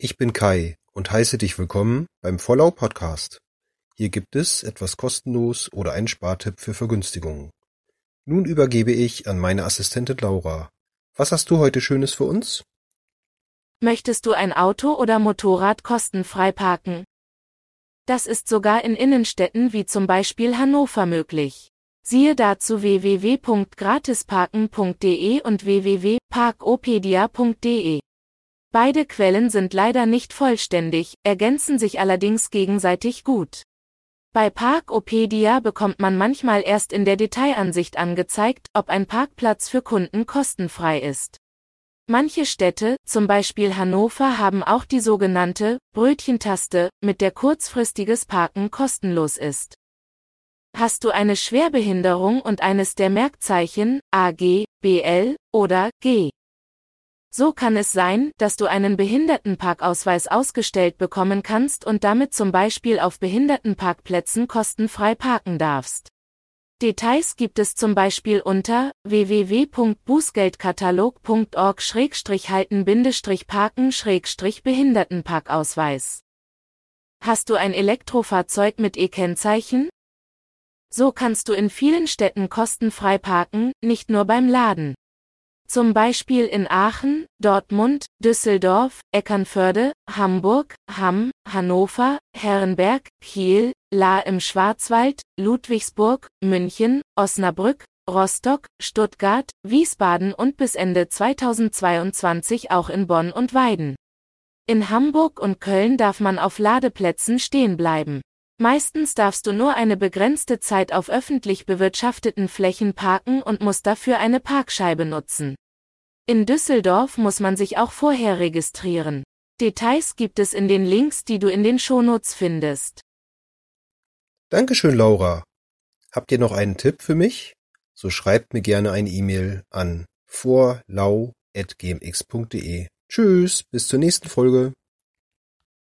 Ich bin Kai und heiße dich willkommen beim Vollau Podcast. Hier gibt es etwas kostenlos oder einen Spartipp für Vergünstigungen. Nun übergebe ich an meine Assistentin Laura. Was hast du heute Schönes für uns? Möchtest du ein Auto oder Motorrad kostenfrei parken? Das ist sogar in Innenstädten wie zum Beispiel Hannover möglich. Siehe dazu www.gratisparken.de und www.parkopedia.de. Beide Quellen sind leider nicht vollständig, ergänzen sich allerdings gegenseitig gut. Bei Parkopedia bekommt man manchmal erst in der Detailansicht angezeigt, ob ein Parkplatz für Kunden kostenfrei ist. Manche Städte, zum Beispiel Hannover, haben auch die sogenannte Brötchentaste, mit der kurzfristiges Parken kostenlos ist. Hast du eine Schwerbehinderung und eines der Merkzeichen AG, BL oder G? So kann es sein, dass du einen Behindertenparkausweis ausgestellt bekommen kannst und damit zum Beispiel auf Behindertenparkplätzen kostenfrei parken darfst. Details gibt es zum Beispiel unter www.bußgeldkatalog.org-parken-behindertenparkausweis. Hast du ein Elektrofahrzeug mit E-Kennzeichen? So kannst du in vielen Städten kostenfrei parken, nicht nur beim Laden. Zum Beispiel in Aachen, Dortmund, Düsseldorf, Eckernförde, Hamburg, Hamm, Hannover, Herrenberg, Kiel, Lahr im Schwarzwald, Ludwigsburg, München, Osnabrück, Rostock, Stuttgart, Wiesbaden und bis Ende 2022 auch in Bonn und Weiden. In Hamburg und Köln darf man auf Ladeplätzen stehen bleiben. Meistens darfst du nur eine begrenzte Zeit auf öffentlich bewirtschafteten Flächen parken und musst dafür eine Parkscheibe nutzen. In Düsseldorf muss man sich auch vorher registrieren. Details gibt es in den Links, die du in den Shownotes findest. Dankeschön, Laura. Habt ihr noch einen Tipp für mich? So schreibt mir gerne eine E-Mail an vorlau.gmx.de. Tschüss, bis zur nächsten Folge.